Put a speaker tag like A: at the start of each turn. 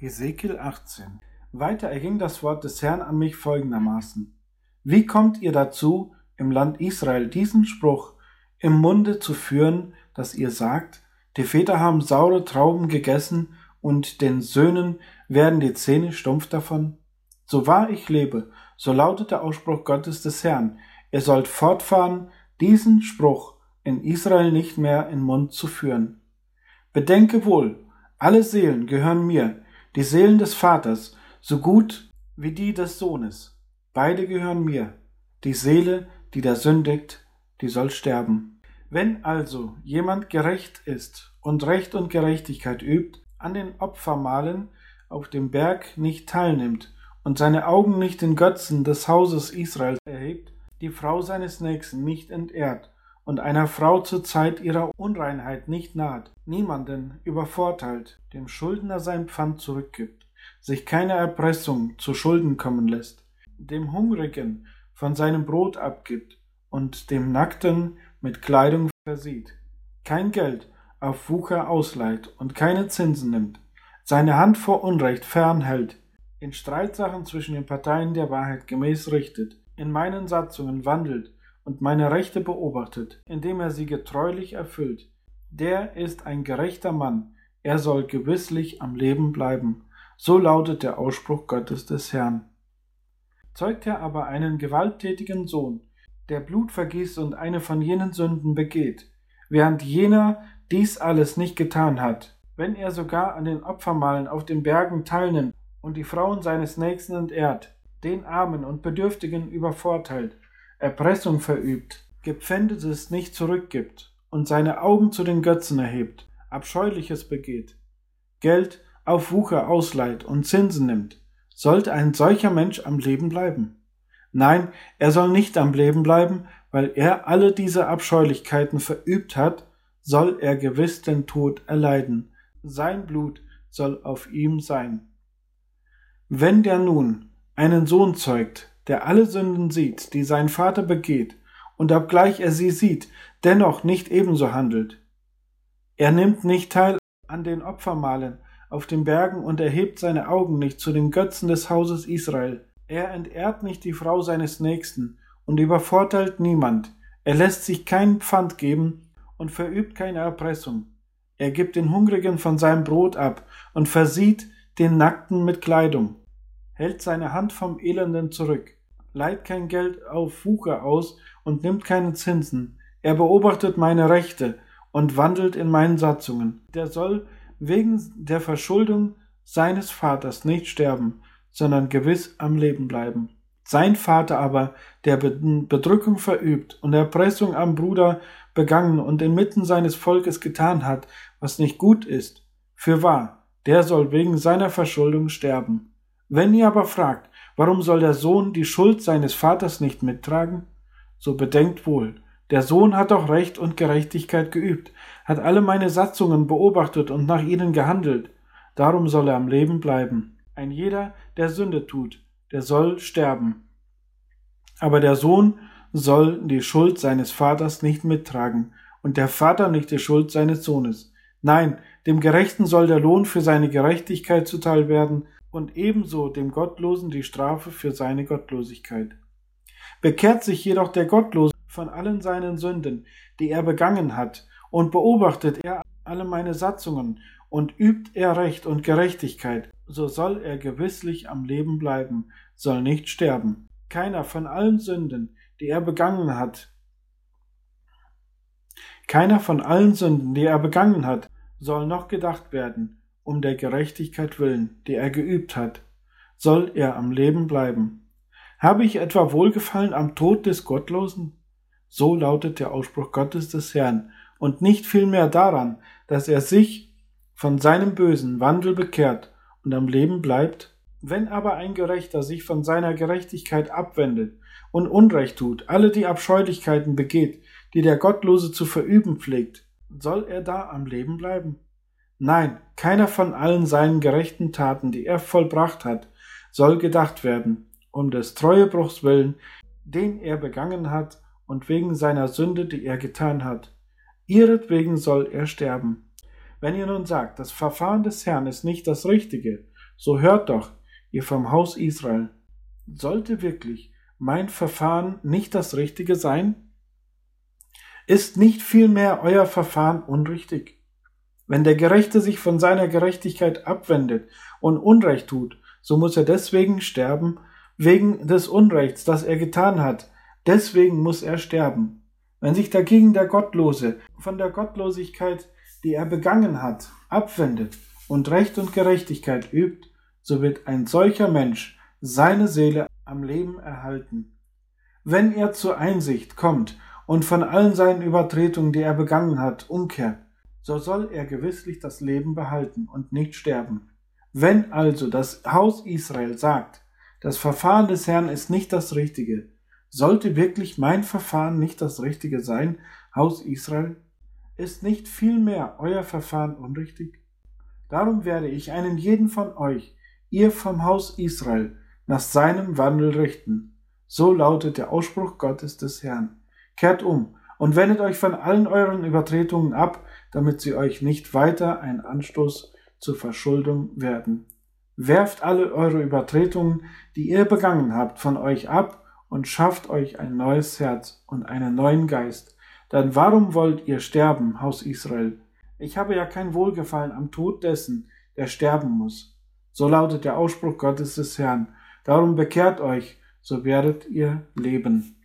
A: Hesekiel 18 Weiter erging das Wort des Herrn an mich folgendermaßen. Wie kommt ihr dazu, im Land Israel diesen Spruch im Munde zu führen, dass ihr sagt, die Väter haben saure Trauben gegessen und den Söhnen werden die Zähne stumpf davon? So wahr ich lebe, so lautet der Ausspruch Gottes des Herrn, ihr sollt fortfahren, diesen Spruch in Israel nicht mehr in Mund zu führen. Bedenke wohl, alle Seelen gehören mir, die Seelen des Vaters, so gut wie die des Sohnes. Beide gehören mir. Die Seele, die da sündigt, die soll sterben. Wenn also jemand gerecht ist und Recht und Gerechtigkeit übt, an den Opfermahlen auf dem Berg nicht teilnimmt und seine Augen nicht den Götzen des Hauses Israel erhebt, die Frau seines Nächsten nicht entehrt und einer Frau zur Zeit ihrer Unreinheit nicht naht, niemanden übervorteilt, dem Schuldner sein Pfand zurückgibt, sich keine Erpressung zu Schulden kommen lässt, dem Hungrigen von seinem Brot abgibt und dem Nackten mit Kleidung versieht, kein Geld auf Wucher ausleiht und keine Zinsen nimmt, seine Hand vor Unrecht fernhält, in Streitsachen zwischen den Parteien der Wahrheit gemäß richtet, in meinen Satzungen wandelt und meine Rechte beobachtet, indem er sie getreulich erfüllt, der ist ein gerechter Mann, er soll gewisslich am Leben bleiben. So lautet der Ausspruch Gottes des Herrn. Zeugt er aber einen gewalttätigen Sohn, der Blut vergießt und eine von jenen Sünden begeht, während jener dies alles nicht getan hat, wenn er sogar an den Opfermalen auf den Bergen teilnimmt und die Frauen seines Nächsten entehrt, den Armen und Bedürftigen übervorteilt, Erpressung verübt, Gepfändetes nicht zurückgibt und seine Augen zu den Götzen erhebt, Abscheuliches begeht, Geld auf Wucher ausleiht und Zinsen nimmt, sollte ein solcher Mensch am Leben bleiben? Nein, er soll nicht am Leben bleiben, weil er alle diese Abscheulichkeiten verübt hat, soll er gewiss den Tod erleiden. Sein Blut soll auf ihm sein. Wenn der nun einen Sohn zeugt, der alle Sünden sieht, die sein Vater begeht, und obgleich er sie sieht, dennoch nicht ebenso handelt. Er nimmt nicht teil an den Opfermalen auf den Bergen und erhebt seine Augen nicht zu den Götzen des Hauses Israel. Er entehrt nicht die Frau seines Nächsten und übervorteilt niemand. Er lässt sich kein Pfand geben und verübt keine Erpressung. Er gibt den Hungrigen von seinem Brot ab und versieht den Nackten mit Kleidung, hält seine Hand vom Elenden zurück leiht kein Geld auf Wucher aus und nimmt keine Zinsen. Er beobachtet meine Rechte und wandelt in meinen Satzungen. Der soll wegen der Verschuldung seines Vaters nicht sterben, sondern gewiss am Leben bleiben. Sein Vater aber, der Bedrückung verübt und Erpressung am Bruder begangen und inmitten seines Volkes getan hat, was nicht gut ist, für wahr, der soll wegen seiner Verschuldung sterben. Wenn ihr aber fragt, Warum soll der Sohn die Schuld seines Vaters nicht mittragen? So bedenkt wohl, der Sohn hat doch Recht und Gerechtigkeit geübt, hat alle meine Satzungen beobachtet und nach ihnen gehandelt. Darum soll er am Leben bleiben. Ein jeder, der Sünde tut, der soll sterben. Aber der Sohn soll die Schuld seines Vaters nicht mittragen und der Vater nicht die Schuld seines Sohnes. Nein, dem Gerechten soll der Lohn für seine Gerechtigkeit zuteil werden, und ebenso dem Gottlosen die Strafe für seine Gottlosigkeit. Bekehrt sich jedoch der Gottlose von allen seinen Sünden, die er begangen hat, und beobachtet er alle meine Satzungen, und übt er Recht und Gerechtigkeit, so soll er gewisslich am Leben bleiben, soll nicht sterben. Keiner von allen Sünden, die er begangen hat, keiner von allen Sünden, die er begangen hat, soll noch gedacht werden, um der Gerechtigkeit willen, die er geübt hat, soll er am Leben bleiben. Habe ich etwa Wohlgefallen am Tod des Gottlosen? So lautet der Ausspruch Gottes des Herrn, und nicht vielmehr daran, dass er sich von seinem bösen Wandel bekehrt und am Leben bleibt? Wenn aber ein Gerechter sich von seiner Gerechtigkeit abwendet und Unrecht tut, alle die Abscheulichkeiten begeht, die der Gottlose zu verüben pflegt, soll er da am Leben bleiben? Nein, keiner von allen seinen gerechten Taten, die er vollbracht hat, soll gedacht werden, um des Treuebruchs willen, den er begangen hat, und wegen seiner Sünde, die er getan hat. Ihretwegen soll er sterben. Wenn ihr nun sagt, das Verfahren des Herrn ist nicht das Richtige, So hört doch, ihr vom Haus Israel. Sollte wirklich mein Verfahren nicht das Richtige sein? Ist nicht vielmehr euer Verfahren unrichtig? Wenn der Gerechte sich von seiner Gerechtigkeit abwendet und Unrecht tut, so muss er deswegen sterben, wegen des Unrechts, das er getan hat. Deswegen muss er sterben. Wenn sich dagegen der Gottlose von der Gottlosigkeit, die er begangen hat, abwendet und Recht und Gerechtigkeit übt, so wird ein solcher Mensch seine Seele am Leben erhalten. Wenn er zur Einsicht kommt und von allen seinen Übertretungen, die er begangen hat, umkehrt, so soll er gewisslich das Leben behalten und nicht sterben. Wenn also das Haus Israel sagt, das Verfahren des Herrn ist nicht das Richtige, sollte wirklich mein Verfahren nicht das Richtige sein, Haus Israel? Ist nicht vielmehr euer Verfahren unrichtig? Darum werde ich einen jeden von euch, ihr vom Haus Israel, nach seinem Wandel richten. So lautet der Ausspruch Gottes des Herrn. Kehrt um und wendet euch von allen euren Übertretungen ab, damit sie euch nicht weiter ein Anstoß zur Verschuldung werden. Werft alle eure Übertretungen, die ihr begangen habt, von euch ab und schafft euch ein neues Herz und einen neuen Geist. Dann warum wollt ihr sterben, Haus Israel? Ich habe ja kein Wohlgefallen am Tod dessen, der sterben muss. So lautet der Ausspruch Gottes des Herrn. Darum bekehrt euch, so werdet ihr leben.